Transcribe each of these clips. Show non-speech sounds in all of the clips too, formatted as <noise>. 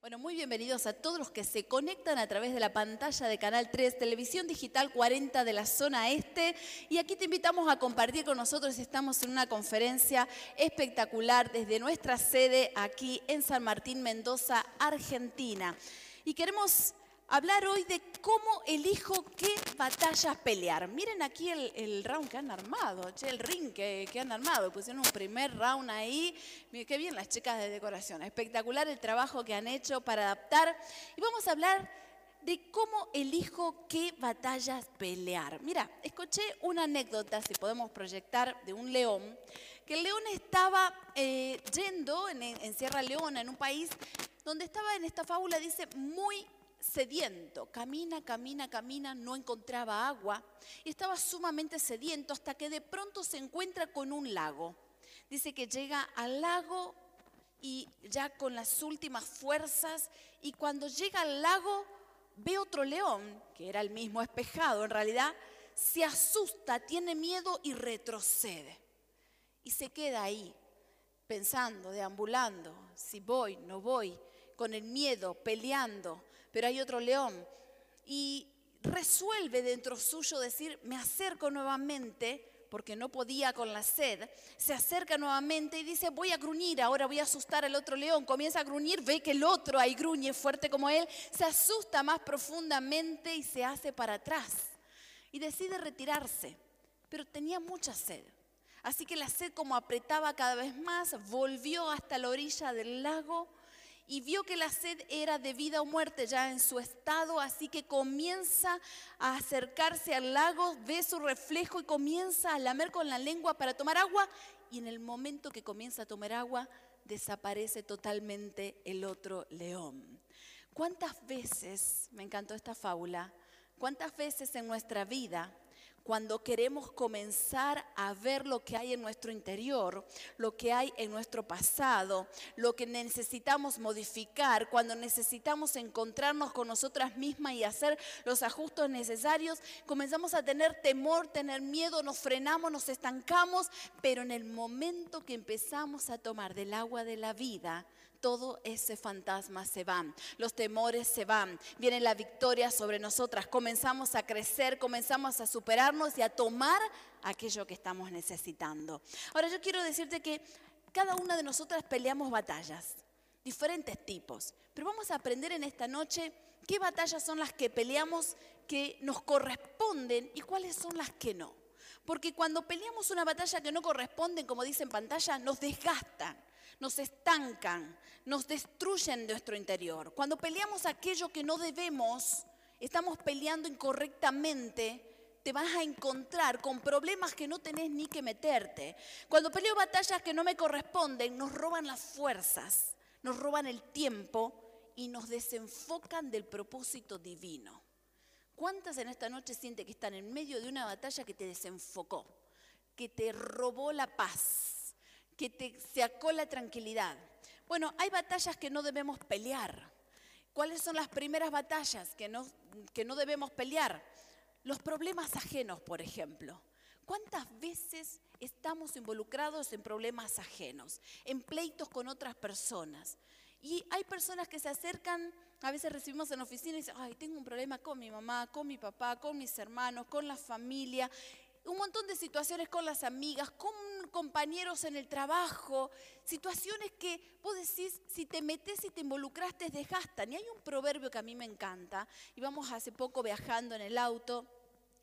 Bueno, muy bienvenidos a todos los que se conectan a través de la pantalla de Canal 3, Televisión Digital 40 de la zona este. Y aquí te invitamos a compartir con nosotros. Estamos en una conferencia espectacular desde nuestra sede aquí en San Martín, Mendoza, Argentina. Y queremos hablar hoy de cómo elijo qué batallas pelear. Miren aquí el, round que han armado, el ring que, han armado. Pusieron un primer round ahí. Miren qué bien las chicas de decoración. Espectacular el trabajo que han hecho para adaptar. Y vamos a hablar de cómo elijo qué batallas pelear. Mira, escuché una anécdota, si podemos proyectar, de un león, que el león estaba eh, yendo en, en Sierra Leona, en un país donde estaba en esta fábula, dice, muy sediento, camina, camina, camina, no encontraba agua y estaba sumamente sediento hasta que de pronto se encuentra con un lago. Dice que llega al lago y ya con las últimas fuerzas y cuando llega al lago ve otro león, que era el mismo espejado en realidad, se asusta, tiene miedo y retrocede. Y se queda ahí, pensando, deambulando, si voy, no voy, con el miedo, peleando, pero hay otro león. Y resuelve dentro suyo decir, me acerco nuevamente, porque no podía con la sed, se acerca nuevamente y dice, voy a gruñir, ahora voy a asustar al otro león. Comienza a gruñir, ve que el otro ahí gruñe fuerte como él, se asusta más profundamente y se hace para atrás. Y decide retirarse, pero tenía mucha sed. Así que la sed como apretaba cada vez más, volvió hasta la orilla del lago y vio que la sed era de vida o muerte ya en su estado, así que comienza a acercarse al lago, ve su reflejo y comienza a lamer con la lengua para tomar agua y en el momento que comienza a tomar agua desaparece totalmente el otro león. ¿Cuántas veces, me encantó esta fábula, cuántas veces en nuestra vida cuando queremos comenzar a ver lo que hay en nuestro interior, lo que hay en nuestro pasado, lo que necesitamos modificar, cuando necesitamos encontrarnos con nosotras mismas y hacer los ajustes necesarios, comenzamos a tener temor, tener miedo, nos frenamos, nos estancamos, pero en el momento que empezamos a tomar del agua de la vida, todo ese fantasma se va, los temores se van, viene la victoria sobre nosotras, comenzamos a crecer, comenzamos a superarnos y a tomar aquello que estamos necesitando. Ahora yo quiero decirte que cada una de nosotras peleamos batallas, diferentes tipos, pero vamos a aprender en esta noche qué batallas son las que peleamos que nos corresponden y cuáles son las que no. Porque cuando peleamos una batalla que no corresponde, como dice en pantalla, nos desgastan nos estancan, nos destruyen nuestro interior. Cuando peleamos aquello que no debemos, estamos peleando incorrectamente, te vas a encontrar con problemas que no tenés ni que meterte. Cuando peleo batallas que no me corresponden, nos roban las fuerzas, nos roban el tiempo y nos desenfocan del propósito divino. ¿Cuántas en esta noche sienten que están en medio de una batalla que te desenfocó, que te robó la paz? que te sacó la tranquilidad. Bueno, hay batallas que no debemos pelear. ¿Cuáles son las primeras batallas que no, que no debemos pelear? Los problemas ajenos, por ejemplo. ¿Cuántas veces estamos involucrados en problemas ajenos, en pleitos con otras personas? Y hay personas que se acercan, a veces recibimos en oficina y dicen, ay, tengo un problema con mi mamá, con mi papá, con mis hermanos, con la familia, un montón de situaciones con las amigas, con compañeros en el trabajo, situaciones que vos decís, si te metes y te involucraste, desgastan. Y hay un proverbio que a mí me encanta, íbamos hace poco viajando en el auto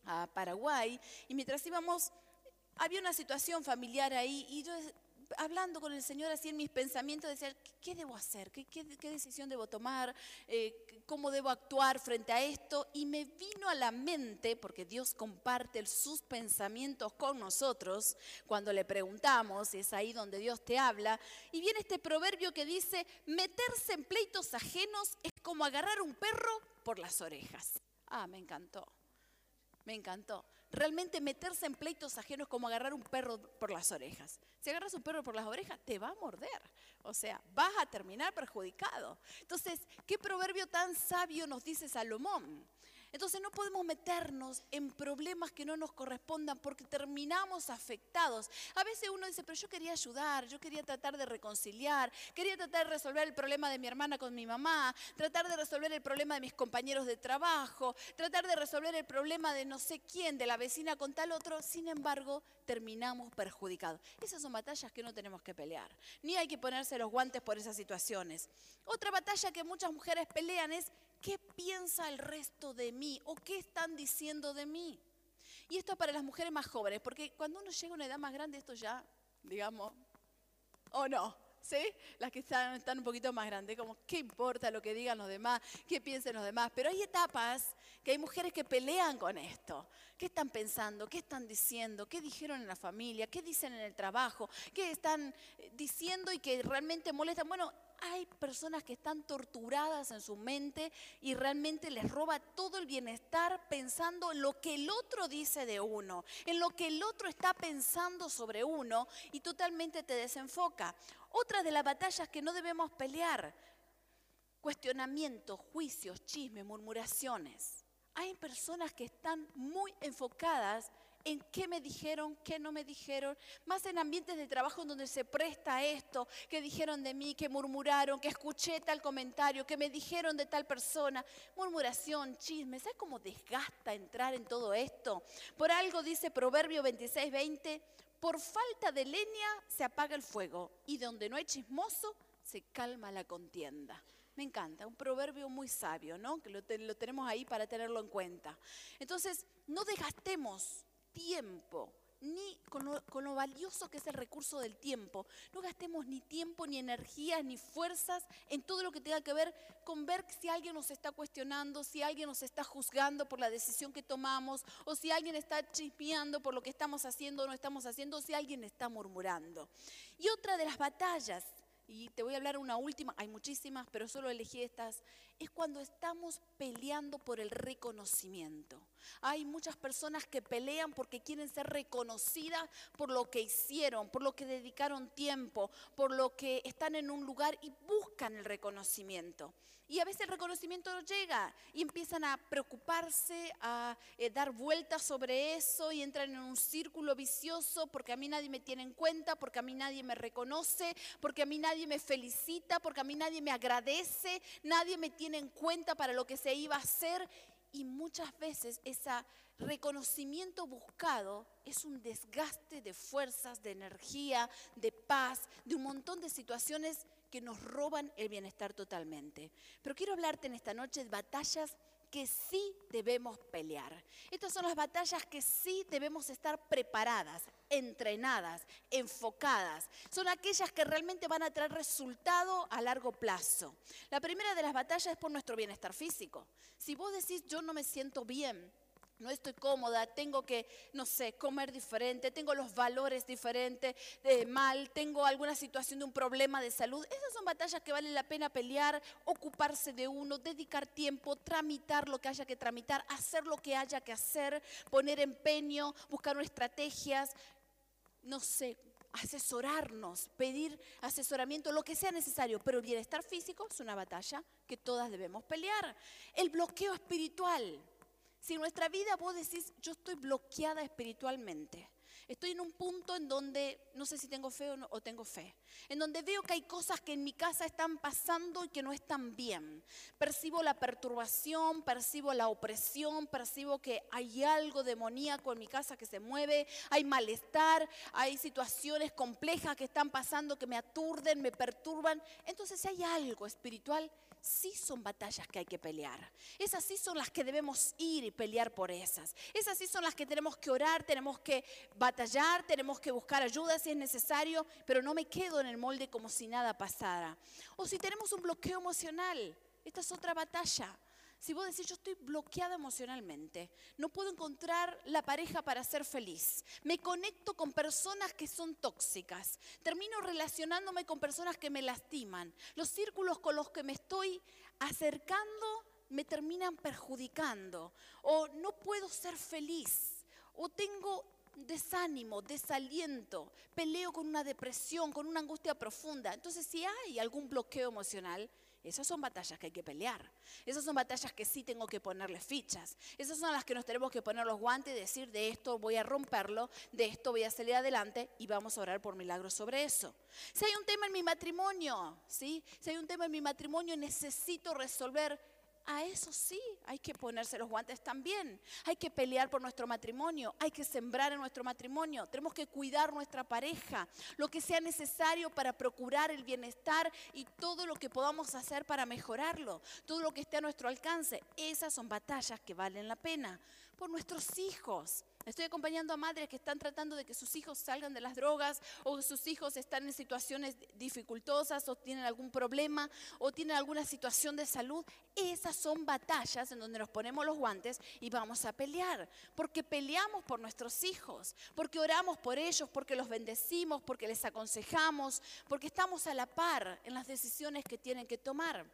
a Paraguay, y mientras íbamos, había una situación familiar ahí, y yo hablando con el Señor así en mis pensamientos, decía, ¿qué, debo hacer? ¿Qué, decisión debo tomar? Eh, ¿Cómo debo actuar frente a esto? Y me vino a la mente, porque Dios comparte sus pensamientos con nosotros cuando le preguntamos, y es ahí donde Dios te habla, y viene este proverbio que dice, meterse en pleitos ajenos es como agarrar un perro por las orejas. Ah, me encantó, me encantó realmente meterse en pleitos ajenos como agarrar un perro por las orejas. Si agarras un perro por las orejas, te va a morder. O sea, vas a terminar perjudicado. Entonces, ¿qué proverbio tan sabio nos dice Salomón? Entonces no podemos meternos en problemas que no nos correspondan porque terminamos afectados. A veces uno dice, pero yo quería ayudar, yo quería tratar de reconciliar, quería tratar de resolver el problema de mi hermana con mi mamá, tratar de resolver el problema de mis compañeros de trabajo, tratar de resolver el problema de no sé quién, de la vecina con tal otro. Sin embargo, terminamos perjudicados. Esas son batallas que no tenemos que pelear. Ni hay que ponerse los guantes por esas situaciones. Otra batalla que muchas mujeres pelean es ¿qué piensa el resto de mí o qué están diciendo de mí? Y esto es para las mujeres más jóvenes, porque cuando uno llega a una edad más grande, esto ya, digamos, o no, ¿sí? Las que están, están, un poquito más grandes, como, ¿qué importa lo que digan los demás? ¿Qué piensen los demás? Pero hay etapas que hay mujeres que pelean con esto. ¿Qué están pensando? ¿Qué están diciendo? ¿Qué dijeron en la familia? ¿Qué dicen en el trabajo? ¿Qué están diciendo y que realmente molestan? Bueno, hay personas que están torturadas en su mente y realmente les roba todo el bienestar pensando en lo que el otro dice de uno, en lo que el otro está pensando sobre uno y totalmente te desenfoca. Otra de las batallas que no debemos pelear, cuestionamientos, juicios, chismes, murmuraciones. Hay personas que están muy enfocadas en qué me dijeron, qué no me dijeron, más en ambientes de trabajo donde se presta esto, que dijeron de mí, que murmuraron, que escuché tal comentario, que me dijeron de tal persona, murmuración, chisme, ¿sabes cómo desgasta entrar en todo esto? Por algo dice Proverbio 26, 20, por falta de leña se apaga el fuego y donde no hay chismoso se calma la contienda. Me encanta, un proverbio muy sabio, ¿no? Que lo, lo tenemos ahí para tenerlo en cuenta. Entonces, no desgastemos tiempo, ni con lo, valioso que es el recurso del tiempo. No gastemos ni tiempo, ni energías, ni fuerzas en todo lo que tenga que ver con ver si alguien nos está cuestionando, si alguien nos está juzgando por la decisión que tomamos, o si alguien está chispeando por lo que estamos haciendo o no estamos haciendo, o si alguien está murmurando. Y otra de las batallas y te voy a hablar una última, hay muchísimas, pero solo elegí estas, es cuando estamos peleando por el reconocimiento. Hay muchas personas que pelean porque quieren ser reconocidas por lo que hicieron, por lo que dedicaron tiempo, por lo que están en un lugar y buscan el reconocimiento. Y a veces el reconocimiento no llega y empiezan a preocuparse, a eh, dar vueltas sobre eso y entran en un círculo vicioso porque a mí nadie me tiene en cuenta, porque a mí nadie me reconoce, porque a mí nadie me felicita, porque a mí nadie me agradece, nadie me tiene en cuenta para lo que se iba a hacer. Y muchas veces ese reconocimiento buscado es un desgaste de fuerzas, de energía, de paz, de un montón de situaciones que nos roban el bienestar totalmente. Pero quiero hablarte en esta noche de batallas que sí debemos pelear. Estas son las batallas que sí debemos estar preparadas, entrenadas, enfocadas. Son aquellas que realmente van a traer resultado a largo plazo. La primera de las batallas es por nuestro bienestar físico. Si vos decís yo no me siento bien, no estoy cómoda, tengo que, no sé, comer diferente, tengo los valores diferentes, de mal, tengo alguna situación de un problema de salud. Esas son batallas que valen la pena pelear, ocuparse de uno, dedicar tiempo, tramitar lo que haya que tramitar, hacer lo que haya que hacer, poner empeño, buscar estrategias, no sé, asesorarnos, pedir asesoramiento, lo que sea necesario, pero el bienestar físico es una batalla que todas debemos pelear. El bloqueo espiritual. Si nuestra vida vos decís, yo estoy bloqueada espiritualmente, estoy en un punto en donde no sé si tengo fe o, no, tengo fe, en donde veo que hay cosas que en mi casa están pasando y que no están bien. Percibo la perturbación, percibo la opresión, percibo que hay algo demoníaco en mi casa que se mueve, hay malestar, hay situaciones complejas que están pasando que me aturden, me perturban. Entonces hay algo espiritual sí son batallas que hay que pelear. Esas sí son las que debemos ir y pelear por esas. Esas sí son las que tenemos que orar, tenemos que batallar, tenemos que buscar ayuda si es necesario, pero no me quedo en el molde como si nada pasara. O si tenemos un bloqueo emocional, esta es otra batalla. Si vos decís, yo estoy bloqueada emocionalmente, no puedo encontrar la pareja para ser feliz, me conecto con personas que son tóxicas, termino relacionándome con personas que me lastiman, los círculos con los que me estoy acercando me terminan perjudicando, o no puedo ser feliz, o tengo desánimo, desaliento, peleo con una depresión, con una angustia profunda. Entonces, si hay algún bloqueo emocional, Esas son batallas que hay que pelear. Esas son batallas que sí tengo que ponerle fichas. Esas son las que nos tenemos que poner los guantes y decir, de esto voy a romperlo, de esto voy a salir adelante y vamos a orar por milagros sobre eso. Si hay un tema en mi matrimonio, ¿sí? Si hay un tema en mi matrimonio, necesito resolver a eso sí hay que ponerse los guantes también. Hay que pelear por nuestro matrimonio, hay que sembrar en nuestro matrimonio, tenemos que cuidar nuestra pareja, lo que sea necesario para procurar el bienestar y todo lo que podamos hacer para mejorarlo, todo lo que esté a nuestro alcance. Esas son batallas que valen la pena por nuestros hijos. Estoy acompañando a madres que están tratando de que sus hijos salgan de las drogas o sus hijos están en situaciones dificultosas o tienen algún problema o tienen alguna situación de salud. Esas son batallas en donde nos ponemos los guantes y vamos a pelear. Porque peleamos por nuestros hijos, porque oramos por ellos, porque los bendecimos, porque les aconsejamos, porque estamos a la par en las decisiones que tienen que tomar.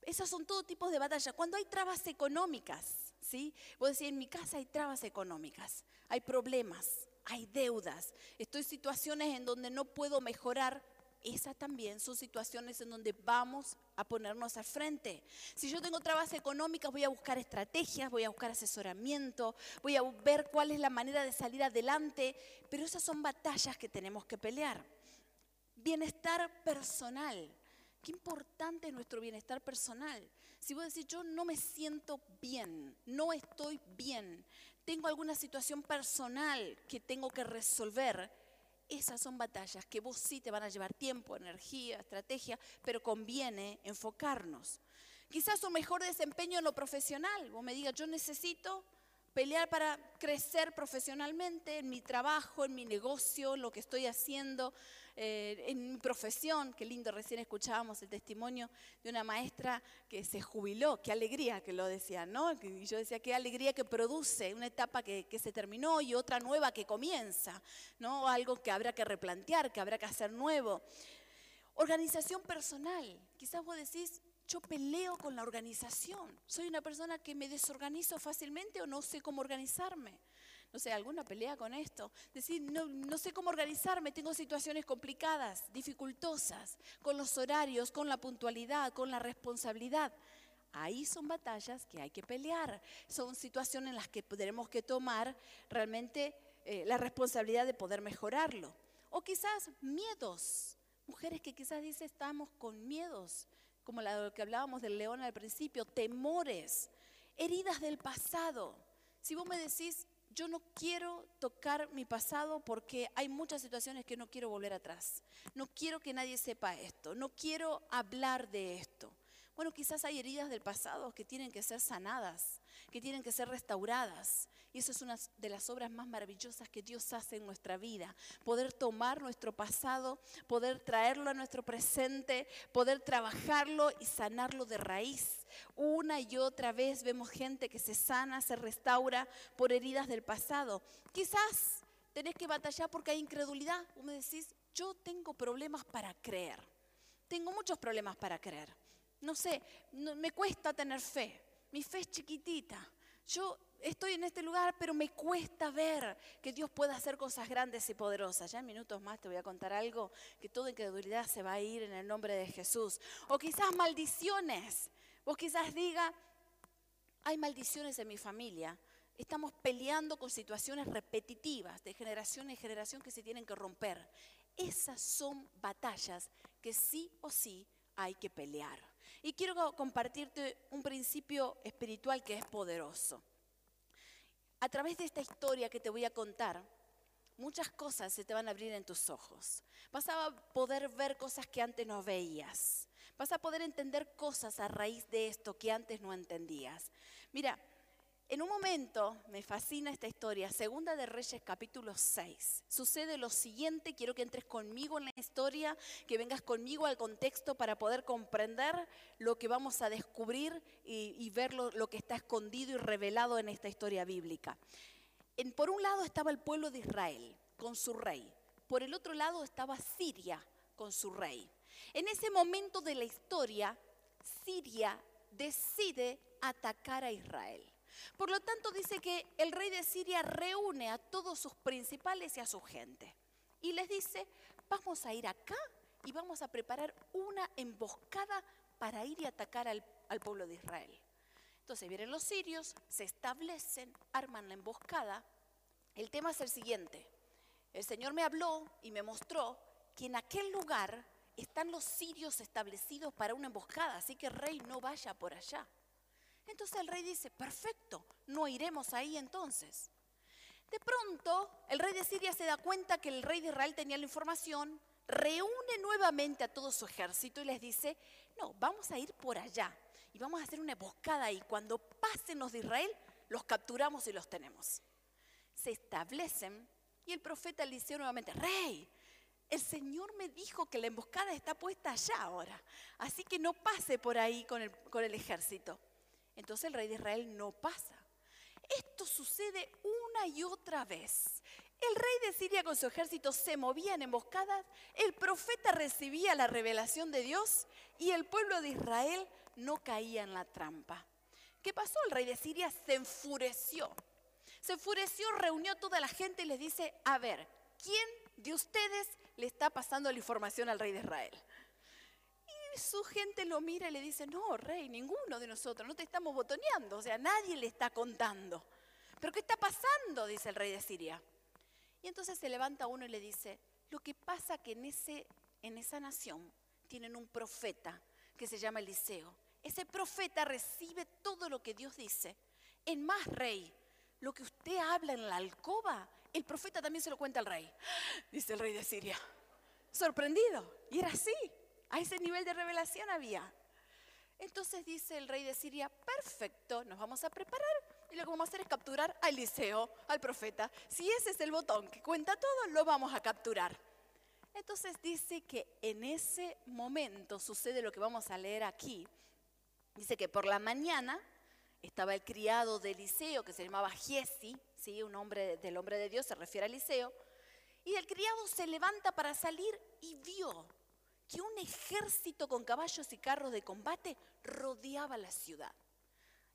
Esas son todo tipos de batallas. Cuando hay trabas económicas, ¿sí? Vos decís, en mi casa hay trabas económicas, hay problemas, hay deudas, estoy en situaciones en donde no puedo mejorar. Esas también son situaciones en donde vamos a ponernos al frente. Si yo tengo trabas económicas, voy a buscar estrategias, voy a buscar asesoramiento, voy a ver cuál es la manera de salir adelante, pero esas son batallas que tenemos que pelear. Bienestar personal. Qué importante es nuestro bienestar personal. Si vos decís, yo no me siento bien, no estoy bien, tengo alguna situación personal que tengo que resolver, esas son batallas que vos sí te van a llevar tiempo, energía, estrategia, pero conviene enfocarnos. Quizás un mejor desempeño en lo profesional. Vos me digas, yo necesito pelear para crecer profesionalmente en mi trabajo, en mi negocio, lo que estoy haciendo, eh, en mi profesión. Qué lindo, recién escuchábamos el testimonio de una maestra que se jubiló. Qué alegría que lo decía, ¿no? Y yo decía, qué alegría que produce una etapa que se terminó y otra nueva que comienza, ¿no? Algo que habrá que replantear, que habrá que hacer nuevo. Organización personal. Quizás vos decís, yo peleo con la organización. Soy una persona que me desorganizo fácilmente o no sé cómo organizarme. No sé, alguna pelea con esto. Decir, no, no sé cómo organizarme, tengo situaciones complicadas, dificultosas, con los horarios, con la puntualidad, con la responsabilidad. Ahí son batallas que hay que pelear. Son situaciones en las que tenemos que tomar realmente eh, la responsabilidad de poder mejorarlo. O quizás miedos. Mujeres que quizás dicen estamos con miedos como lo que hablábamos del león al principio, temores, heridas del pasado. Si vos me decís, yo no quiero tocar mi pasado porque hay muchas situaciones que no quiero volver atrás. No quiero que nadie sepa esto. No quiero hablar de esto. Bueno, quizás hay heridas del pasado que tienen que ser sanadas, que tienen que ser restauradas. Y eso es una de las obras más maravillosas que Dios hace en nuestra vida. Poder tomar nuestro pasado, poder traerlo a nuestro presente, poder trabajarlo y sanarlo de raíz. Una y otra vez vemos gente que se sana, se restaura por heridas del pasado. Quizás tenés que batallar porque hay incredulidad. Vos me decís, yo tengo problemas para creer. Tengo muchos problemas para creer. No sé, me cuesta tener fe. Mi fe es chiquitita. Yo estoy en este lugar, pero me cuesta ver que Dios pueda hacer cosas grandes y poderosas. Ya en minutos más te voy a contar algo que toda incredulidad se va a ir en el nombre de Jesús. O quizás maldiciones. Vos quizás diga, hay maldiciones en mi familia. Estamos peleando con situaciones repetitivas de generación en generación que se tienen que romper. Esas son batallas que sí o sí hay que pelear. Y quiero compartirte un principio espiritual que es poderoso a través de esta historia que te voy a contar, muchas cosas se te van a abrir en tus ojos. Vas a poder ver cosas que antes no veías. Vas a poder entender cosas a raíz de esto que antes no entendías. Mira, en un momento, me fascina esta historia, Segunda de Reyes capítulo 6. Sucede lo siguiente, quiero que entres conmigo en la historia, que vengas conmigo al contexto para poder comprender lo que vamos a descubrir y, ver lo, que está escondido y revelado en esta historia bíblica. En, por un lado estaba el pueblo de Israel con su rey, por el otro lado estaba Siria con su rey. En ese momento de la historia, Siria decide atacar a Israel. Por lo tanto, dice que el rey de Siria reúne a todos sus principales y a su gente. Y les dice, vamos a ir acá y vamos a preparar una emboscada para ir y atacar al, pueblo de Israel. Entonces vienen los sirios, se establecen, arman la emboscada. El tema es el siguiente. El Señor me habló y me mostró que en aquel lugar están los sirios establecidos para una emboscada, así que rey no vaya por allá. Entonces el rey dice, perfecto, no iremos ahí entonces. De pronto, el rey de Siria se da cuenta que el rey de Israel tenía la información, reúne nuevamente a todo su ejército y les dice, no, vamos a ir por allá y vamos a hacer una emboscada y cuando pasen los de Israel, los capturamos y los tenemos. Se establecen y el profeta Eliseo nuevamente, rey, el Señor me dijo que la emboscada está puesta allá ahora, así que no pase por ahí con el, con el ejército. Entonces el rey de Israel no pasa. Esto sucede una y otra vez. El rey de Siria con su ejército se movía en emboscadas, el profeta recibía la revelación de Dios y el pueblo de Israel no caía en la trampa. ¿Qué pasó? El rey de Siria se enfureció. Se enfureció, reunió a toda la gente y les dice, a ver, ¿quién de ustedes le está pasando la información al rey de Israel? Su gente lo mira y le dice, no, rey, ninguno de nosotros, no te estamos botoneando, o sea, nadie le está contando. ¿Pero qué está pasando? dice el rey de Siria. Y entonces se levanta uno y le dice, lo que pasa que en, ese, en esa nación tienen un profeta que se llama Eliseo. Ese profeta recibe todo lo que Dios dice. En más, rey, lo que usted habla en la alcoba, el profeta también se lo cuenta al rey, <gasps> dice el rey de Siria. Sorprendido. Y era así. A ese nivel de revelación había. Entonces dice el rey de Siria, perfecto, nos vamos a preparar y lo que vamos a hacer es capturar a Eliseo, al profeta. Si ese es el botón que cuenta todo, lo vamos a capturar. Entonces dice que en ese momento sucede lo que vamos a leer aquí. Dice que por la mañana estaba el criado de Eliseo que se llamaba Giesi, ¿sí? un hombre del hombre de Dios, se refiere a Eliseo, y el criado se levanta para salir y vio que un ejército con caballos y carros de combate rodeaba la ciudad.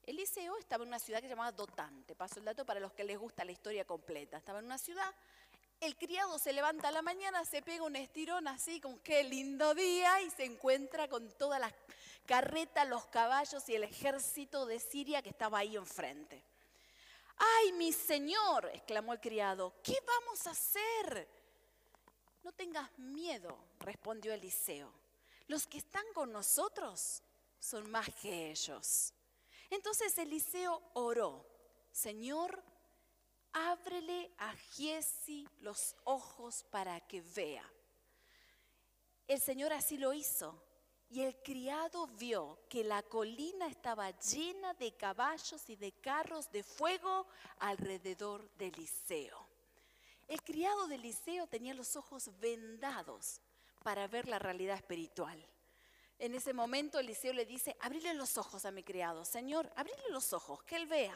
Eliseo estaba en una ciudad que se llamaba Dotán, te paso el dato para los que les gusta la historia completa. Estaba en una ciudad el criado se levanta a la mañana, se pega un estirón así, con qué lindo día, y se encuentra con todas las carretas, los caballos y el ejército de Siria que estaba ahí enfrente. ¡Ay, mi señor! exclamó el criado, ¿qué vamos a hacer? No tengas miedo, respondió Eliseo. Los que están con nosotros son más que ellos. Entonces Eliseo oró, Señor, ábrele a Giesi los ojos para que vea. El Señor así lo hizo. Y el criado vio que la colina estaba llena de caballos y de carros de fuego alrededor de Eliseo. El criado de Eliseo tenía los ojos vendados para ver la realidad espiritual. En ese momento Eliseo le dice, abrile los ojos a mi criado, Señor, abrile los ojos, que él vea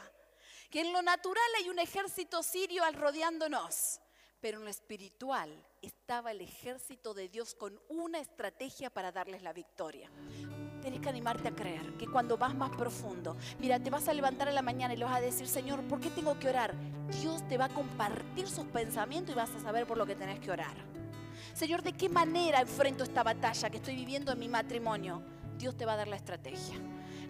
que en lo natural hay un ejército sirio al rodeándonos, pero en lo espiritual estaba el ejército de Dios con una estrategia para darles la victoria. Tienes que animarte a creer que cuando vas más profundo, mira, te vas a levantar en la mañana y le vas a decir, Señor, ¿por qué tengo que orar? Dios te va a compartir sus pensamientos y vas a saber por lo que tenés que orar. Señor, ¿de qué manera enfrento esta batalla que estoy viviendo en mi matrimonio? Dios te va a dar la estrategia.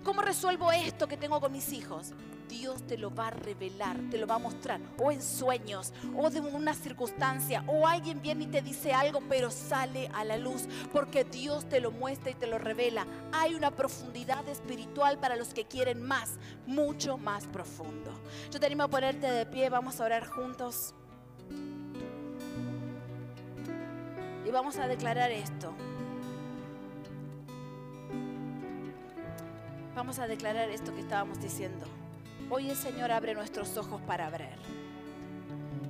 ¿Cómo resuelvo esto que tengo con mis hijos? Dios te lo va a revelar, te lo va a mostrar, o en sueños, o de una circunstancia, o alguien viene y te dice algo, pero sale a la luz, porque Dios te lo muestra y te lo revela. Hay una profundidad espiritual para los que quieren más, mucho más profundo. Yo te animo a ponerte de pie, vamos a orar juntos. Y vamos a declarar esto. Vamos a declarar esto que estábamos diciendo. Hoy el Señor abre nuestros ojos para ver.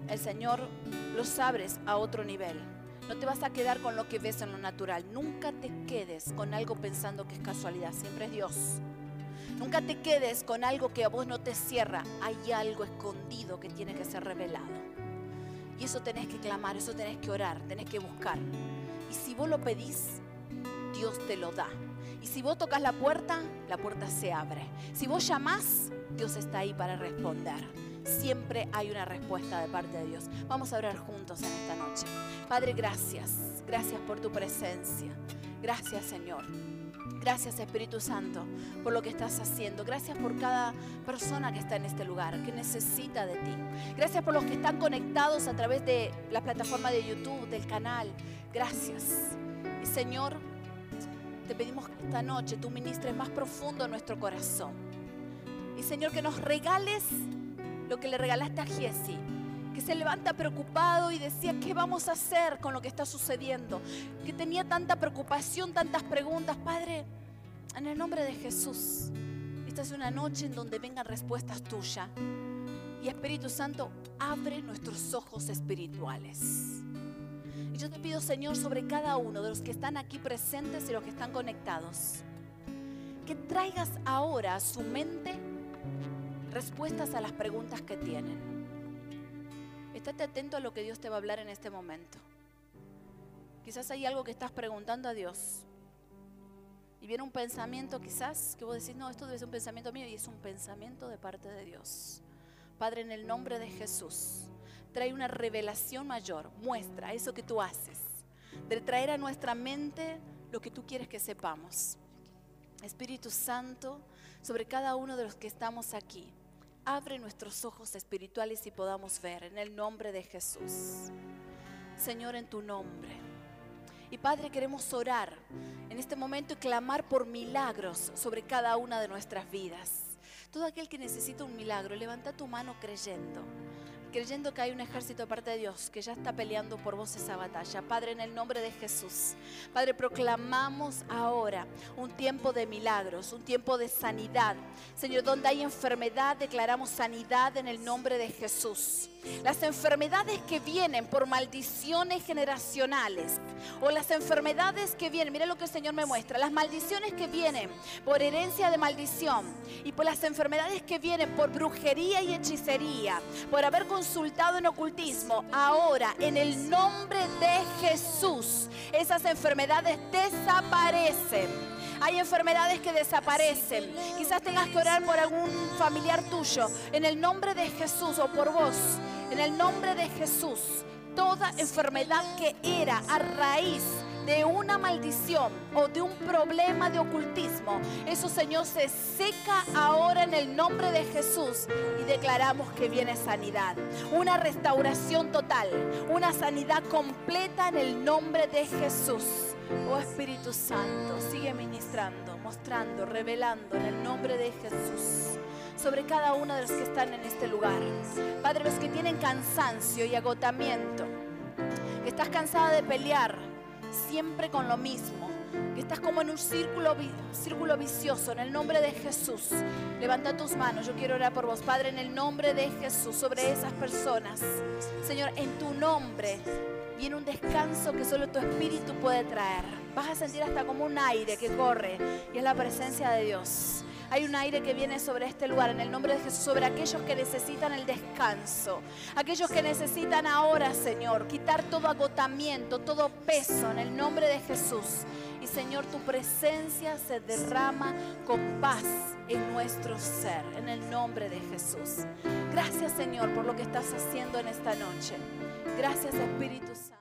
El Señor los abres a otro nivel. No te vas a quedar con lo que ves en lo natural. Nunca te quedes con algo pensando que es casualidad. Siempre es Dios. Nunca te quedes con algo que a vos no te cierra. Hay algo escondido que tiene que ser revelado. Y eso tenés que clamar, eso tenés que orar, tenés que buscar. Y si vos lo pedís, Dios te lo da. Y si vos tocas la puerta, la puerta se abre. Si vos llamás, Dios está ahí para responder. siempre hay una respuesta de parte de Dios. Vamos a orar juntos en esta noche. Padre, gracias. Gracias por tu presencia. Gracias, Señor. Gracias Espíritu Santo por lo que estás haciendo. Gracias por cada persona que está en este lugar, que necesita de ti. Gracias por los que están conectados a través de la plataforma de YouTube, del canal. Gracias. Y Señor, te pedimos que esta noche tú ministres más profundo en nuestro corazón. Y Señor, que nos regales lo que le regalaste a Giesi que se levanta preocupado y decía, ¿qué vamos a hacer con lo que está sucediendo? Que tenía tanta preocupación, tantas preguntas. Padre, en el nombre de Jesús, esta es una noche en donde vengan respuestas tuyas. Y Espíritu Santo, abre nuestros ojos espirituales. Yo te pido, Señor, sobre cada uno de los que están aquí presentes y los que están conectados, que traigas ahora a su mente respuestas a las preguntas que tienen. Estate atento a lo que Dios te va a hablar en este momento. Quizás hay algo que estás preguntando a Dios. Y viene un pensamiento quizás que vos decís, no, esto debe ser un pensamiento mío y es un pensamiento de parte de Dios. Padre, en el nombre de Jesús, trae una revelación mayor, muestra eso que tú haces, de traer a nuestra mente lo que tú quieres que sepamos. Espíritu Santo, sobre cada uno de los que estamos aquí, abre nuestros ojos espirituales y podamos ver en el nombre de Jesús. Señor, en tu nombre. Y Padre, queremos orar en este momento y clamar por milagros sobre cada una de nuestras vidas. Todo aquel que necesita un milagro, levanta tu mano creyendo creyendo que hay un ejército de parte de Dios que ya está peleando por vos esa batalla. Padre, en el nombre de Jesús, Padre, proclamamos ahora un tiempo de milagros, un tiempo de sanidad. Señor, donde hay enfermedad, declaramos sanidad en el nombre de Jesús. Las enfermedades que vienen por maldiciones generacionales o las enfermedades que vienen, mira lo que el Señor me muestra, las maldiciones que vienen por herencia de maldición y por las enfermedades que vienen por brujería y hechicería, por haber consultado en ocultismo, ahora en el nombre de Jesús, esas enfermedades desaparecen. Hay enfermedades que desaparecen. Quizás tengas que orar por algún familiar tuyo. En el nombre de Jesús o por vos. En el nombre de Jesús. Toda enfermedad que era a raíz de una maldición o de un problema de ocultismo, eso Señor se seca ahora en el nombre de Jesús y declaramos que viene sanidad, una restauración total, una sanidad completa en el nombre de Jesús. Oh Espíritu Santo, sigue ministrando, mostrando, revelando en el nombre de Jesús sobre cada uno de los que están en este lugar. Padre, los que tienen cansancio y agotamiento, que estás cansada de pelear siempre con lo mismo, que estás como en un círculo, círculo vicioso, en el nombre de Jesús. Levanta tus manos, yo quiero orar por vos, Padre, en el nombre de Jesús, sobre esas personas. Señor, en tu nombre viene un descanso que solo tu espíritu puede traer. Vas a sentir hasta como un aire que corre y es la presencia de Dios. Hay un aire que viene sobre este lugar en el nombre de Jesús, sobre aquellos que necesitan el descanso, aquellos que necesitan ahora, Señor, quitar todo agotamiento, todo peso en el nombre de Jesús. Y Señor, tu presencia se derrama con paz en nuestro ser, en el nombre de Jesús. Gracias, Señor, por lo que estás haciendo en esta noche. Gracias Espíritu Santo.